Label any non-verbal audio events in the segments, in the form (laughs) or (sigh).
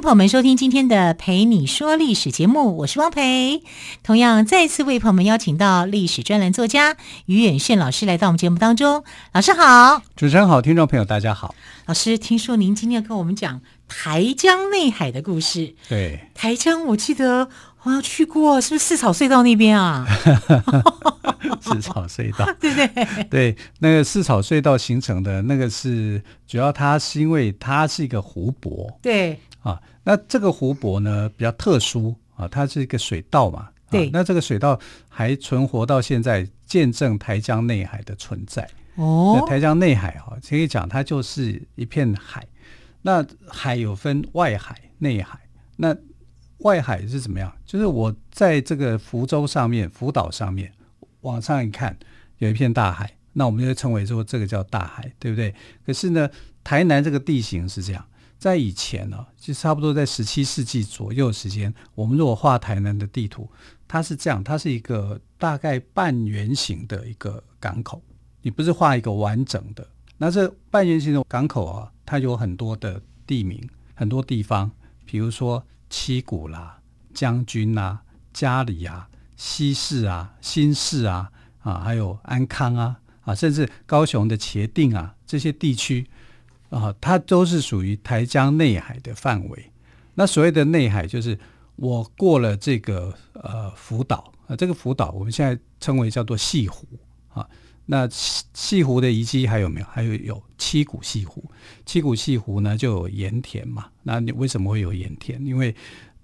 迎朋友们收听今天的《陪你说历史》节目，我是汪培。同样，再次为朋友们邀请到历史专栏作家于远炫老师来到我们节目当中。老师好，主持人好，听众朋友大家好。老师，听说您今天要跟我们讲台江内海的故事。对，台江，我记得我要去过，是不是四草隧道那边啊？(laughs) 四草隧道，(laughs) 对不对？对，那个四草隧道形成的那个是主要，它是因为它是一个湖泊。对。啊，那这个湖泊呢比较特殊啊，它是一个水道嘛。对。啊，那这个水道还存活到现在，见证台江内海的存在。哦。那台江内海哈，可以讲它就是一片海。那海有分外海、内海。那外海是怎么样？就是我在这个福州上面、福岛上面往上一看，有一片大海，那我们就称为说这个叫大海，对不对？可是呢，台南这个地形是这样。在以前呢，就差不多在十七世纪左右时间，我们如果画台南的地图，它是这样，它是一个大概半圆形的一个港口。你不是画一个完整的，那这半圆形的港口啊，它有很多的地名，很多地方，比如说七股啦、将军啊、家里啊、西市啊、新市啊，啊，还有安康啊，啊，甚至高雄的茄萣啊这些地区。啊，它都是属于台江内海的范围。那所谓的内海，就是我过了这个呃福岛啊，这个福岛我们现在称为叫做西湖啊。那西西湖的遗迹还有没有？还有有七股西湖。七股西湖呢就有盐田嘛。那你为什么会有盐田？因为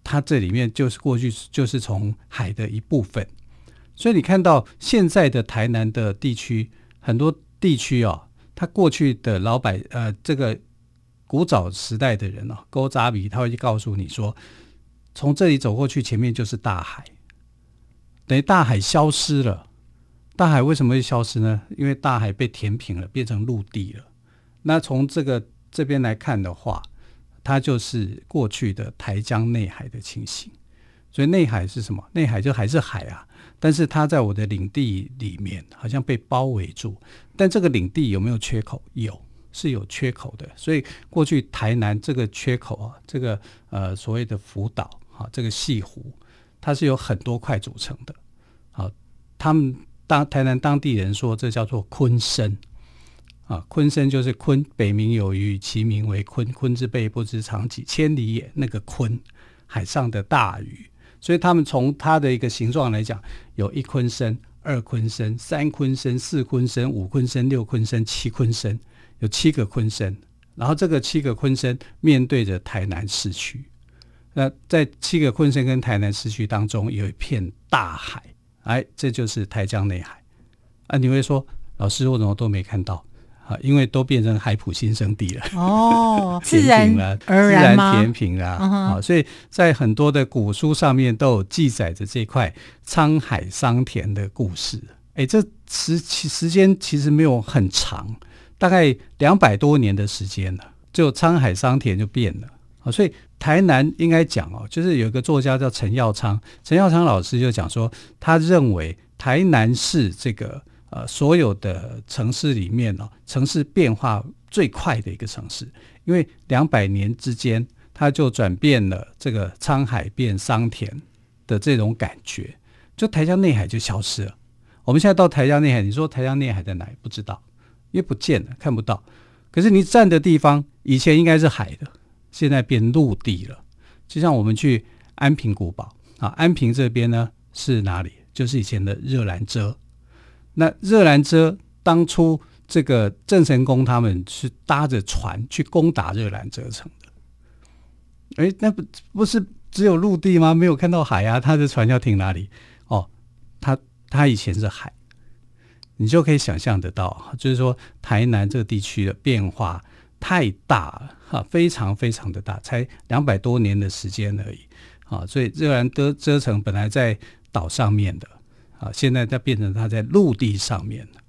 它这里面就是过去就是从海的一部分。所以你看到现在的台南的地区，很多地区啊。他过去的老百呃，这个古早时代的人哦，勾扎比他会去告诉你说，从这里走过去，前面就是大海，等于大海消失了。大海为什么会消失呢？因为大海被填平了，变成陆地了。那从这个这边来看的话，它就是过去的台江内海的情形。所以内海是什么？内海就还是海啊。但是它在我的领地里面，好像被包围住。但这个领地有没有缺口？有，是有缺口的。所以过去台南这个缺口啊，这个呃所谓的福岛啊，这个西湖，它是有很多块组成的。好，他们当台南当地人说，这叫做鲲鯓啊，鲲身就是鲲，北冥有鱼，其名为鲲。鲲之背不知长几千里也。那个鲲，海上的大鱼。所以他们从它的一个形状来讲，有一鲲身、二鲲身、三鲲身、四鲲身、五鲲身、六鲲身、七鲲身，有七个鲲身。然后这个七个鲲身面对着台南市区。那在七个鲲身跟台南市区当中，有一片大海，哎，这就是台江内海。啊，你会说，老师我怎么都没看到？啊，因为都变成海普新生地了哦，(laughs) 自然而？自然填平了啊，所以在很多的古书上面都有记载着这块沧海桑田的故事。哎，这时时间其实没有很长，大概两百多年的时间了，就沧海桑田就变了啊。所以台南应该讲哦，就是有一个作家叫陈耀昌，陈耀昌老师就讲说，他认为台南是这个。呃，所有的城市里面呢、哦，城市变化最快的一个城市，因为两百年之间，它就转变了这个沧海变桑田的这种感觉，就台江内海就消失了。我们现在到台江内海，你说台江内海在哪里？不知道，因为不见了，看不到。可是你站的地方，以前应该是海的，现在变陆地了。就像我们去安平古堡啊，安平这边呢是哪里？就是以前的热兰遮。那热兰遮当初这个郑成功他们是搭着船去攻打热兰遮城的，哎，那不不是只有陆地吗？没有看到海啊，他的船要停哪里？哦，他他以前是海，你就可以想象得到，就是说台南这个地区的变化太大了哈，非常非常的大，才两百多年的时间而已啊，所以热兰遮遮城本来在岛上面的啊，现在它变成它在陆地上面了。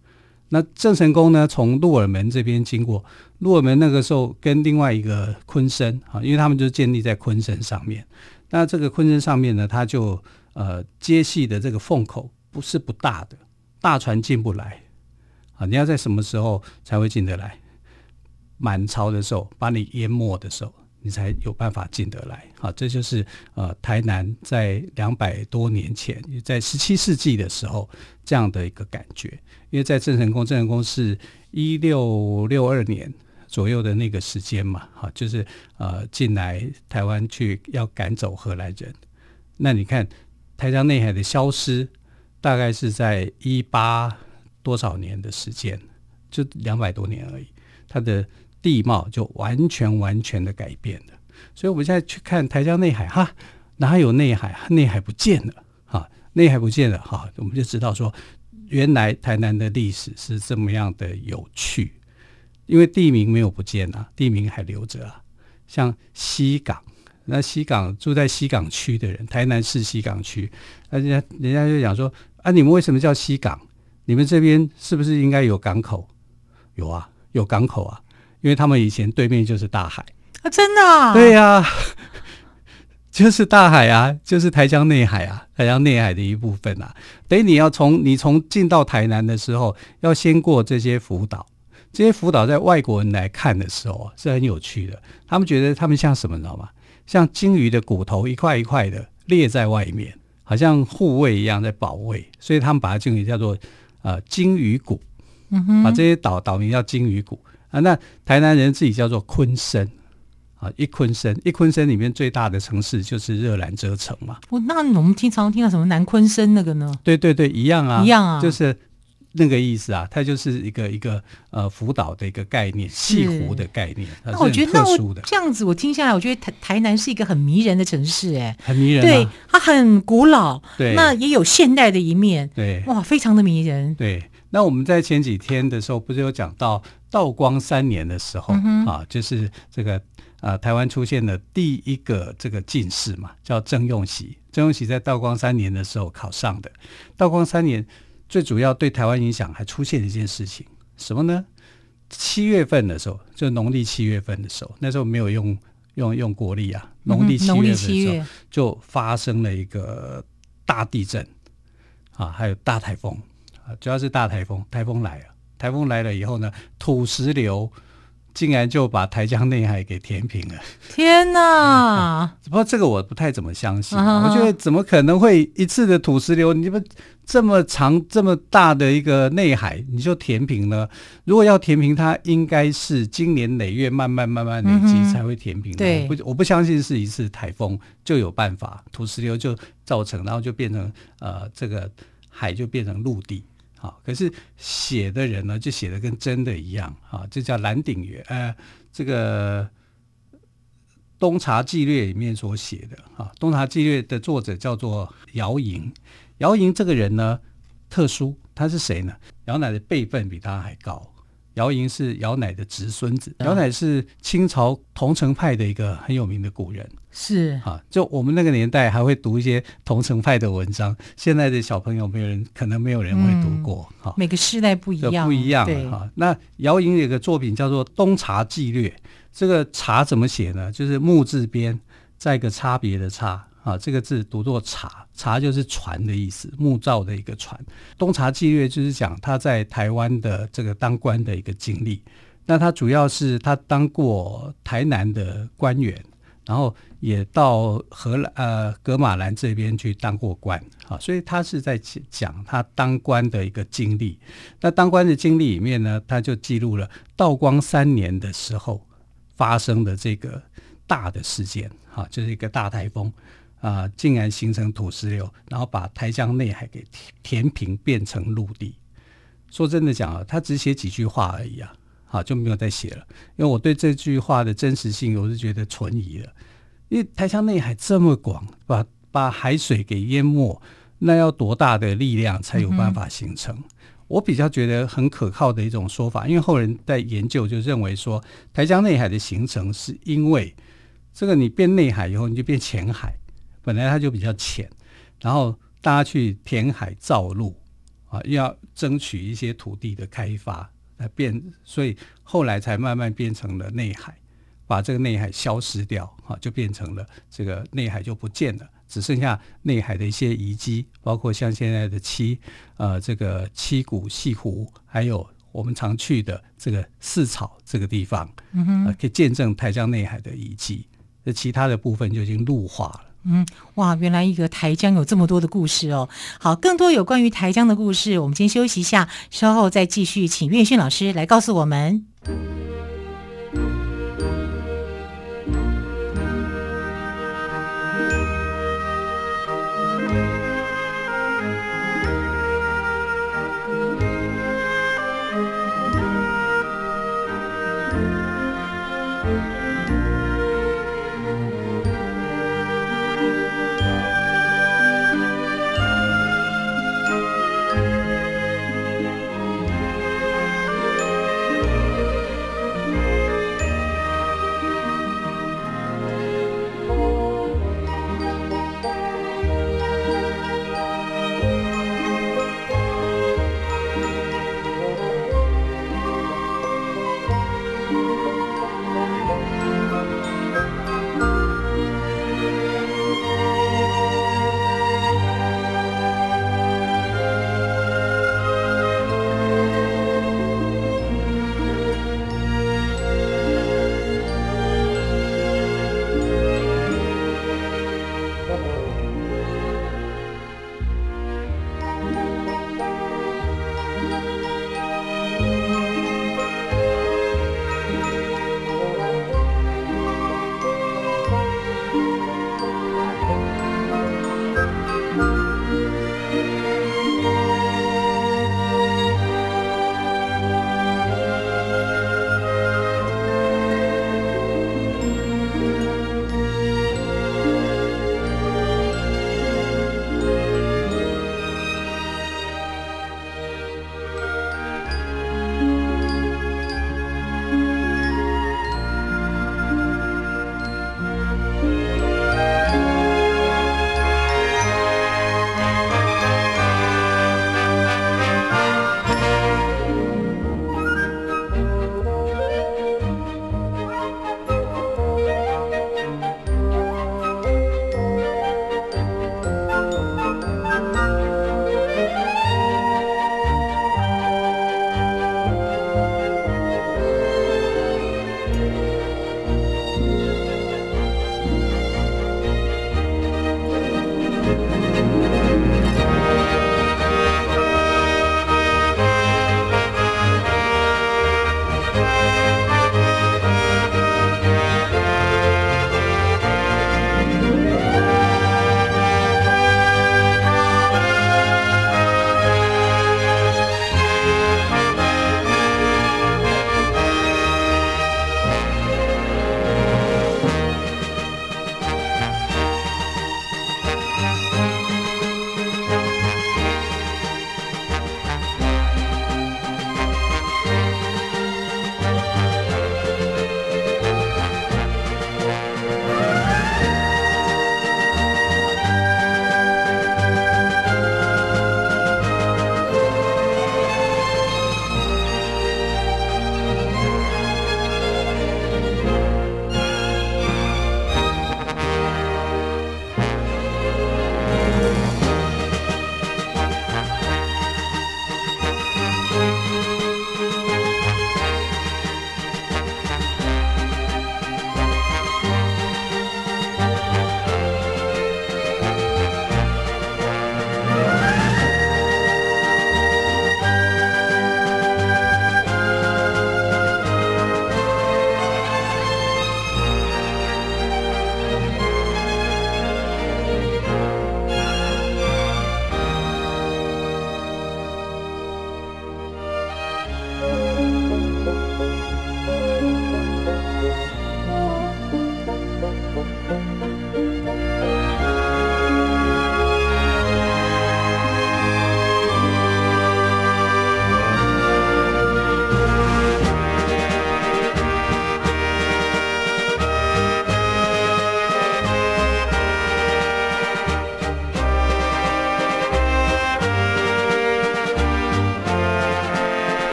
那郑成功呢，从鹿耳门这边经过，鹿耳门那个时候跟另外一个鲲鯓啊，因为他们就建立在鲲鯓上面，那这个鲲鯓上面呢，它就呃接系的这个缝口不是不大的。大船进不来啊！你要在什么时候才会进得来？满潮的时候，把你淹没的时候，你才有办法进得来。好，这就是呃台南在两百多年前，在十七世纪的时候这样的一个感觉。因为在郑成功，郑成功是一六六二年左右的那个时间嘛，好，就是呃进来台湾去要赶走荷兰人。那你看台江内海的消失。大概是在一八多少年的时间，就两百多年而已，它的地貌就完全完全的改变了。所以我们现在去看台江内海，哈，哪有内海？内海不见了，哈，内海不见了，哈，我们就知道说，原来台南的历史是这么样的有趣，因为地名没有不见啊，地名还留着啊，像西港。那西港住在西港区的人，台南市西港区，人家人家就讲说啊，你们为什么叫西港？你们这边是不是应该有港口？有啊，有港口啊，因为他们以前对面就是大海。啊，真的啊？对呀，(laughs) 就是大海啊，就是台江内海啊，台江内海的一部分啊。等于你要从你从进到台南的时候，要先过这些辅岛，这些辅岛在外国人来看的时候是很有趣的，他们觉得他们像什么，你知道吗？像鲸鱼的骨头一块一块的裂在外面，好像护卫一样在保卫，所以他们把它称为叫做呃鲸鱼骨，嗯哼，把这些岛岛名叫鲸鱼谷啊。那台南人自己叫做昆生啊，一昆森，一昆森里面最大的城市就是热兰遮城嘛。哦，那我们经常听到什么南昆森那个呢？对对对，一样啊，一样啊，就是。那个意思啊，它就是一个一个呃辅岛的一个概念，西湖的概念。那我觉得那我这样子，我听下来，我觉得台台南是一个很迷人的城市，哎，很迷人。对，它很古老，对，那也有现代的一面，对，哇，非常的迷人。对，那我们在前几天的时候，不是有讲到道光三年的时候、嗯、啊，就是这个呃台湾出现的第一个这个进士嘛，叫郑用锡。郑用锡在道光三年的时候考上的，道光三年。最主要对台湾影响还出现一件事情，什么呢？七月份的时候，就农历七月份的时候，那时候没有用用用国历啊，农历七月份的时候就发生了一个大地震啊，还有大台风啊，主要是大台风，台风来了，台风来了以后呢，土石流。竟然就把台江内海给填平了！(laughs) 天哪！嗯、(laughs) 不过这个我不太怎么相信，啊、我觉得怎么可能会一次的土石流？你们这么长这么大的一个内海，你就填平了？如果要填平，它应该是经年累月慢慢慢慢累积才会填平的。对、不我不相信是一次台风就有办法土石流就造成，然后就变成呃这个海就变成陆地。好，可是写的人呢，就写的跟真的一样啊，这叫蓝鼎元，呃，这个《东茶纪略》里面所写的啊，《东茶纪略》的作者叫做姚莹，姚莹这个人呢特殊，他是谁呢？姚奶奶辈分比他还高。姚莹是姚乃的侄孙子，姚乃是清朝桐城派的一个很有名的古人，是啊，就我们那个年代还会读一些桐城派的文章，现在的小朋友没有人，可能没有人会读过。哈、嗯，每个时代不一样，不一样。哈，那姚莹有个作品叫做《东茶纪略》，这个“茶”怎么写呢？就是木字边，再一个差别的“差”。啊，这个字读作“茶”，“茶”就是船的意思，木造的一个船。《东茶纪略》就是讲他在台湾的这个当官的一个经历。那他主要是他当过台南的官员，然后也到荷兰呃格马兰这边去当过官。啊，所以他是在讲他当官的一个经历。那当官的经历里面呢，他就记录了道光三年的时候发生的这个大的事件，哈，就是一个大台风。啊、呃，竟然形成土石流，然后把台江内海给填平，变成陆地。说真的讲啊，他只写几句话而已啊，好就没有再写了。因为我对这句话的真实性，我是觉得存疑的。因为台江内海这么广，把把海水给淹没，那要多大的力量才有办法形成？嗯、我比较觉得很可靠的一种说法，因为后人在研究就认为说，台江内海的形成是因为这个你变内海以后，你就变浅海，本来它就比较浅，然后大家去填海造陆啊，要争取一些土地的开发来变，所以后来才慢慢变成了内海，把这个内海消失掉啊，就变成了这个内海就不见了。只剩下内海的一些遗迹，包括像现在的七呃这个七股西湖，还有我们常去的这个四草这个地方，嗯哼，呃、可以见证台江内海的遗迹。其他的部分就已经路化了。嗯，哇，原来一个台江有这么多的故事哦。好，更多有关于台江的故事，我们先休息一下，稍后再继续，请岳迅老师来告诉我们。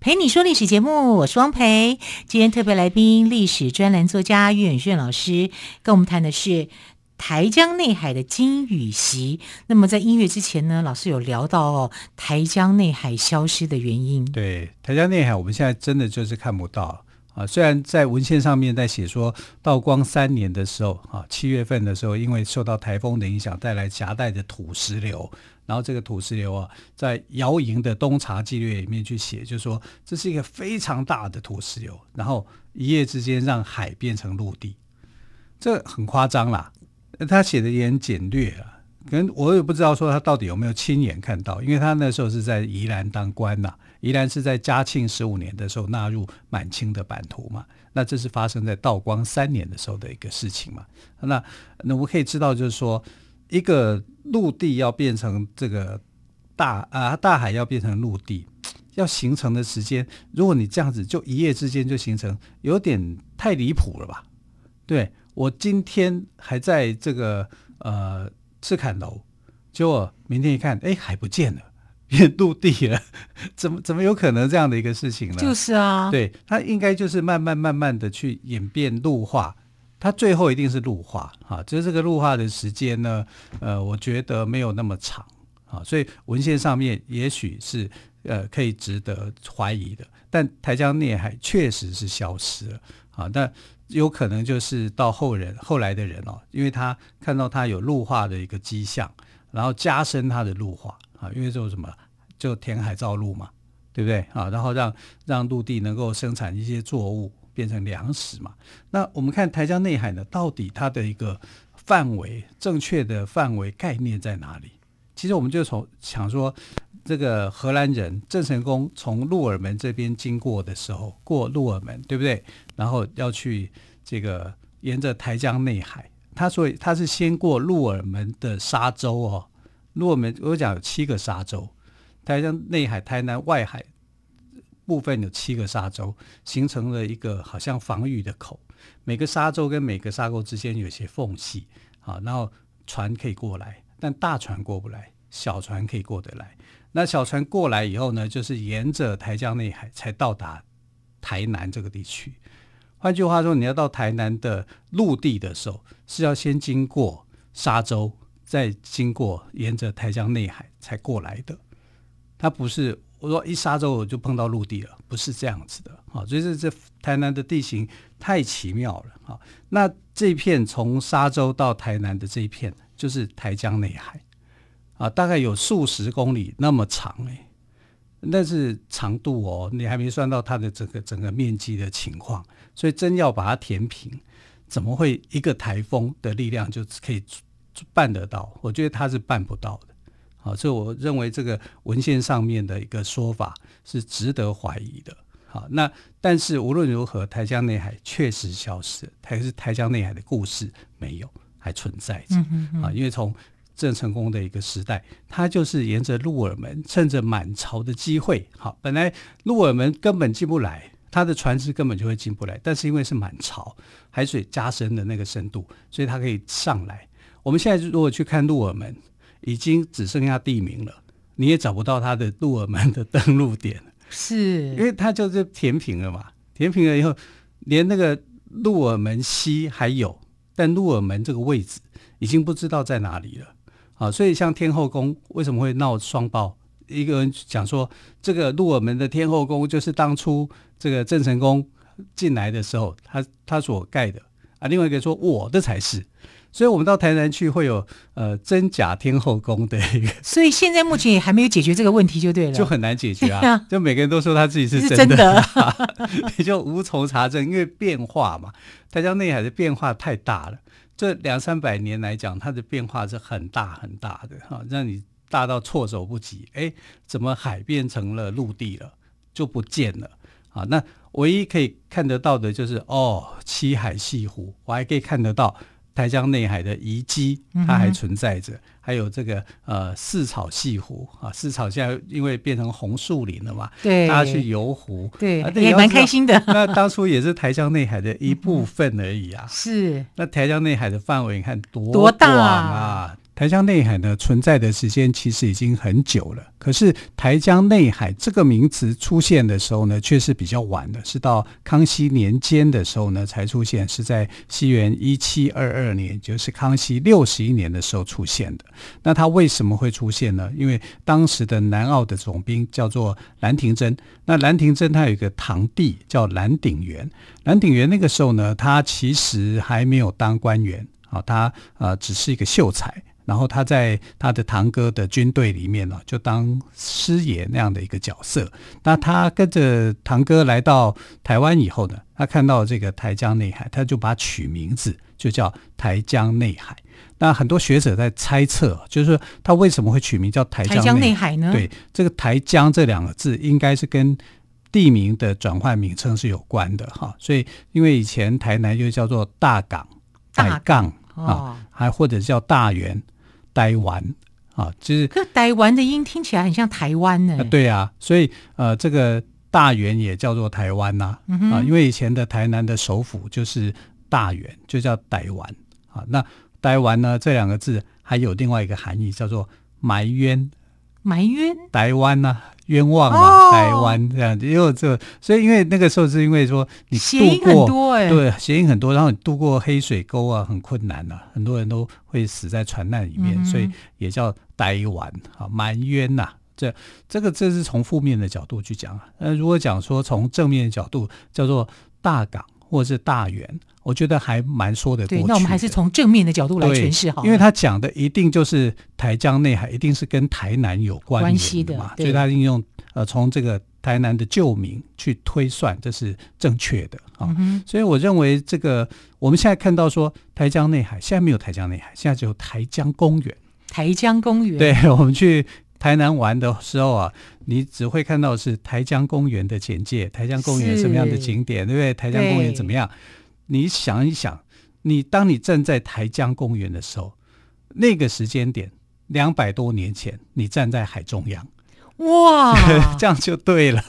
陪你说历史节目，我是汪培。今天特别来宾，历史专栏作家岳远炫老师，跟我们谈的是台江内海的金与席。那么在音乐之前呢，老师有聊到哦，台江内海消失的原因。对，台江内海，我们现在真的就是看不到。啊，虽然在文献上面在写说，道光三年的时候，啊，七月份的时候，因为受到台风的影响，带来夹带的土石流，然后这个土石流啊，在姚莹的《东茶纪略》里面去写，就是说这是一个非常大的土石流，然后一夜之间让海变成陆地，这很夸张啦。他写的也很简略啊，可能我也不知道说他到底有没有亲眼看到，因为他那时候是在宜兰当官呐、啊。宜兰是在嘉庆十五年的时候纳入满清的版图嘛？那这是发生在道光三年的时候的一个事情嘛？那那我可以知道，就是说一个陆地要变成这个大啊大海要变成陆地，要形成的时间，如果你这样子就一夜之间就形成，有点太离谱了吧？对，我今天还在这个呃赤坎楼，结果明天一看，哎，海不见了。变陆地了，(laughs) 怎么怎么有可能这样的一个事情呢？就是啊，对，它应该就是慢慢慢慢的去演变陆化，它最后一定是陆化啊。就是这个陆化的时间呢，呃，我觉得没有那么长啊，所以文献上面也许是呃可以值得怀疑的。但台江内海确实是消失了啊，但有可能就是到后人后来的人哦，因为他看到他有陆化的一个迹象，然后加深他的陆化。啊，因为这什么，就填海造陆嘛，对不对啊？然后让让陆地能够生产一些作物，变成粮食嘛。那我们看台江内海呢，到底它的一个范围，正确的范围概念在哪里？其实我们就从想说，这个荷兰人郑成功从鹿耳门这边经过的时候，过鹿耳门，对不对？然后要去这个沿着台江内海，他所以他是先过鹿耳门的沙洲哦。鹿耳门我讲有七个沙洲，台江内海、台南外海部分有七个沙洲，形成了一个好像防御的口。每个沙洲跟每个沙沟之间有些缝隙，啊，然后船可以过来，但大船过不来，小船可以过得来。那小船过来以后呢，就是沿着台江内海才到达台南这个地区。换句话说，你要到台南的陆地的时候，是要先经过沙洲。再经过沿着台江内海才过来的，它不是我说一沙洲我就碰到陆地了，不是这样子的啊。所以这这台南的地形太奇妙了啊。那这片从沙洲到台南的这一片就是台江内海啊，大概有数十公里那么长哎、欸，那是长度哦，你还没算到它的整个整个面积的情况。所以真要把它填平，怎么会一个台风的力量就可以？办得到，我觉得他是办不到的。好，这我认为这个文献上面的一个说法是值得怀疑的。好，那但是无论如何，台江内海确实消失了，还是台江内海的故事没有，还存在着。啊，因为从郑成功的一个时代，他就是沿着鹿耳门，趁着满潮的机会，好，本来鹿耳门根本进不来，他的船只根本就会进不来，但是因为是满潮，海水加深的那个深度，所以他可以上来。我们现在如果去看鹿耳门，已经只剩下地名了，你也找不到它的鹿耳门的登陆点，是因为它就是填平了嘛？填平了以后，连那个鹿耳门西还有，但鹿耳门这个位置已经不知道在哪里了。啊，所以像天后宫为什么会闹双爆？一个人讲说，这个鹿耳门的天后宫就是当初这个郑成功进来的时候，他他所盖的啊。另外一个说，我的才是。所以，我们到台南去会有呃真假天后宫的一个，(laughs) 所以现在目前也还没有解决这个问题，就对了，就很难解决啊。(laughs) 就每个人都说他自己是真的，真的 (laughs) 也就无从查证，因为变化嘛，台江内海的变化太大了。这两三百年来讲，它的变化是很大很大的哈，让你大到措手不及。哎，怎么海变成了陆地了，就不见了啊？那唯一可以看得到的就是哦，七海西湖，我还可以看得到。台江内海的遗迹，它还存在着，嗯、还有这个呃四草西湖啊，四草现在因为变成红树林了嘛，对，大家去游湖，对，啊、也蛮开心的。那当初也是台江内海的一部分而已啊。是。那台江内海的范围你看多广多大啊！台江内海呢存在的时间其实已经很久了。可是台江内海这个名词出现的时候呢，却是比较晚的，是到康熙年间的时候呢才出现，是在西元一七二二年，就是康熙六十一年的时候出现的。那它为什么会出现呢？因为当时的南澳的总兵叫做兰廷珍，那兰廷珍他有一个堂弟叫兰鼎元，兰鼎元那个时候呢，他其实还没有当官员。啊，他呃只是一个秀才，然后他在他的堂哥的军队里面呢，就当师爷那样的一个角色。那他跟着堂哥来到台湾以后呢，他看到这个台江内海，他就把他取名字，就叫台江内海。那很多学者在猜测，就是说他为什么会取名叫台江内海呢？对，这个台江这两个字应该是跟地名的转换名称是有关的哈。所以因为以前台南又叫做大港。大港啊，还或者叫大员、台湾啊，就是。可台湾的音听起来很像台湾呢。对啊，所以呃，这个大原也叫做台湾呐啊，嗯、啊，因为以前的台南的首府就是大原，就叫台湾啊。那台湾呢，这两个字还有另外一个含义，叫做埋冤。埋冤？台湾呐、啊。冤枉嘛，台湾这样子，因为这，所以因为那个时候是因为说你渡过，欸、对，谐音很多，然后你渡过黑水沟啊，很困难呐、啊，很多人都会死在船难里面，嗯、所以也叫台湾啊，埋冤呐。这这个这是从负面的角度去讲啊，那，如果讲说从正面的角度，叫做大港。或者是大员，我觉得还蛮说得过去的。对，那我们还是从正面的角度来诠释好。因为他讲的一定就是台江内海，一定是跟台南有关系的嘛，所以他应用呃从这个台南的旧名去推算，这是正确的啊。嗯、所以我认为这个我们现在看到说台江内海，现在没有台江内海，现在只有台江公园。台江公园，对，我们去。台南玩的时候啊，你只会看到是台江公园的简介，台江公园什么样的景点，对不对？台江公园怎么样？你想一想，你当你站在台江公园的时候，那个时间点，两百多年前，你站在海中央，哇，(laughs) 这样就对了。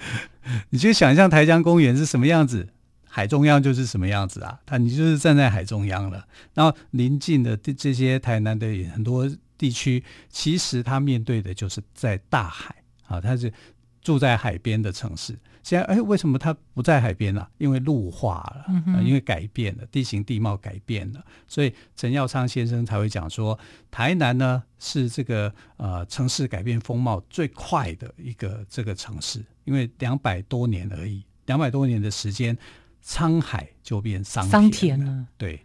(laughs) 你就想象台江公园是什么样子，海中央就是什么样子啊？他你就是站在海中央了，然后临近的这些台南的很多。地区其实他面对的就是在大海啊，他是住在海边的城市。现在哎，为什么他不在海边呢、啊？因为陆化了、因为改变了地形地貌改变了，所以陈耀昌先生才会讲说，台南呢是这个呃城市改变风貌最快的一个这个城市，因为两百多年而已，两百多年的时间，沧海就变桑田了。田了对。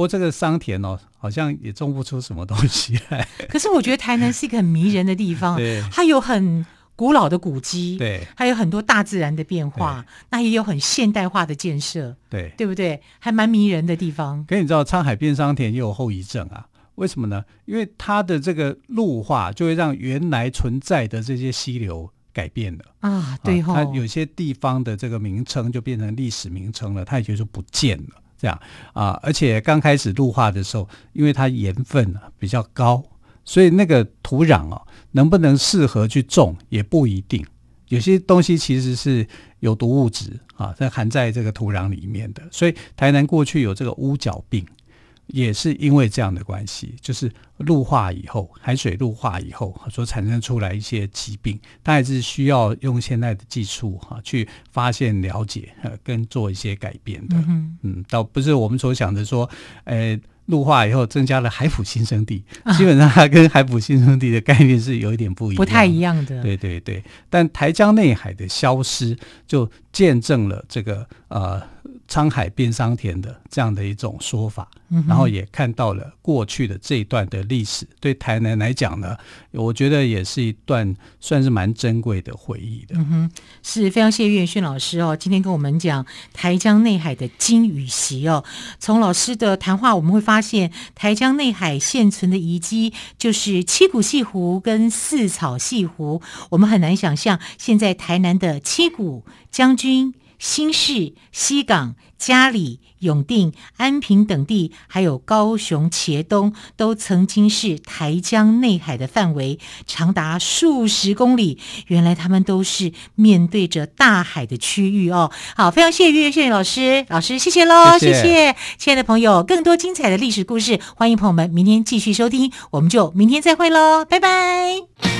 不过这个桑田哦，好像也种不出什么东西来。(laughs) 可是我觉得台南是一个很迷人的地方，对它有很古老的古迹，对，还有很多大自然的变化，那也有很现代化的建设，对，对不对？还蛮迷人的地方。可你知道沧海变桑田也有后遗症啊？为什么呢？因为它的这个路化就会让原来存在的这些溪流改变了啊，对、哦，它有些地方的这个名称就变成历史名称了，它也就是不见了。这样啊，而且刚开始入化的时候，因为它盐分比较高，所以那个土壤哦，能不能适合去种也不一定。有些东西其实是有毒物质啊，在含在这个土壤里面的。所以台南过去有这个乌角病。也是因为这样的关系，就是陆化以后，海水陆化以后所产生出来一些疾病，它还是需要用现在的技术哈去发现、了解呃跟做一些改变的。嗯，嗯，倒不是我们所想的说，呃，陆化以后增加了海普新生地，啊、基本上它跟海普新生地的概念是有一点不一样，不太一样的。对对对，但台江内海的消失，就见证了这个呃。沧海变桑田的这样的一种说法，嗯、然后也看到了过去的这一段的历史，对台南来讲呢，我觉得也是一段算是蛮珍贵的回忆的。嗯哼，是非常谢谢岳轩老师哦，今天跟我们讲台江内海的金与席哦。从老师的谈话，我们会发现台江内海现存的遗迹就是七股潟湖跟四草潟湖，我们很难想象现在台南的七股将军。新市、西港、嘉里、永定、安平等地，还有高雄茄东，都曾经是台江内海的范围，长达数十公里。原来他们都是面对着大海的区域哦。好，非常谢谢谢谢老师，老师谢谢喽，谢谢，谢谢，亲爱的朋友，更多精彩的历史故事，欢迎朋友们明天继续收听，我们就明天再会喽，拜拜。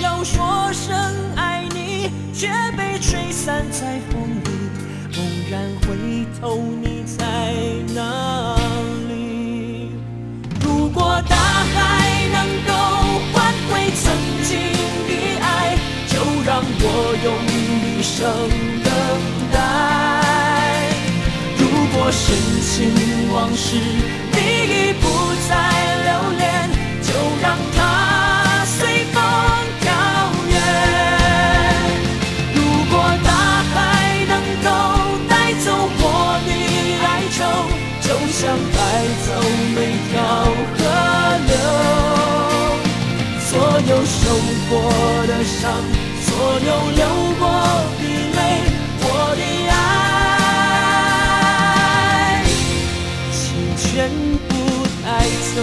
要说声爱你，却被吹散在风里。猛然回头，你在哪里？如果大海能够换回曾经的爱，就让我用余生等待。如果深情往事你已不再受过的伤，所有流过的泪，我的爱，请全部带走。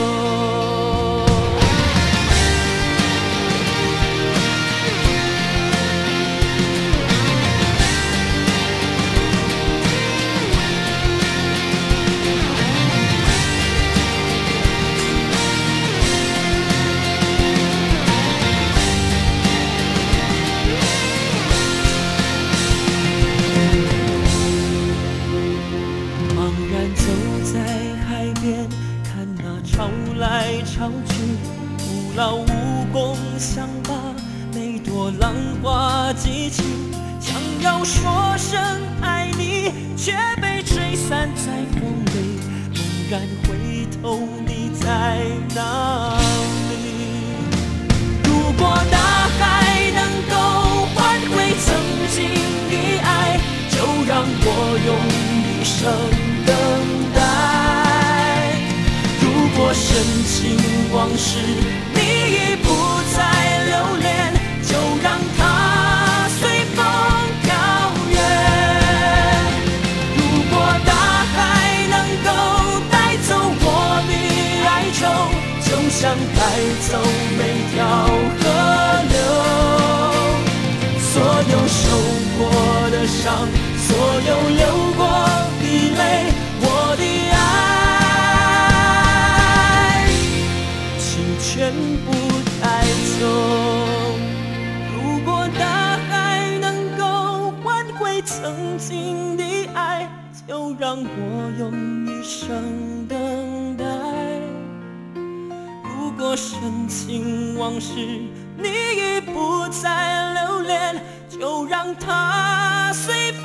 如果深情往事。你已不再留恋，就让它随风飘远。如果大海能够带走我的哀愁，就像带走每条河流。所有受过的伤，所有流过曾经的爱，就让我用一生等待。如果深情往事你已不再留恋，就让它随风。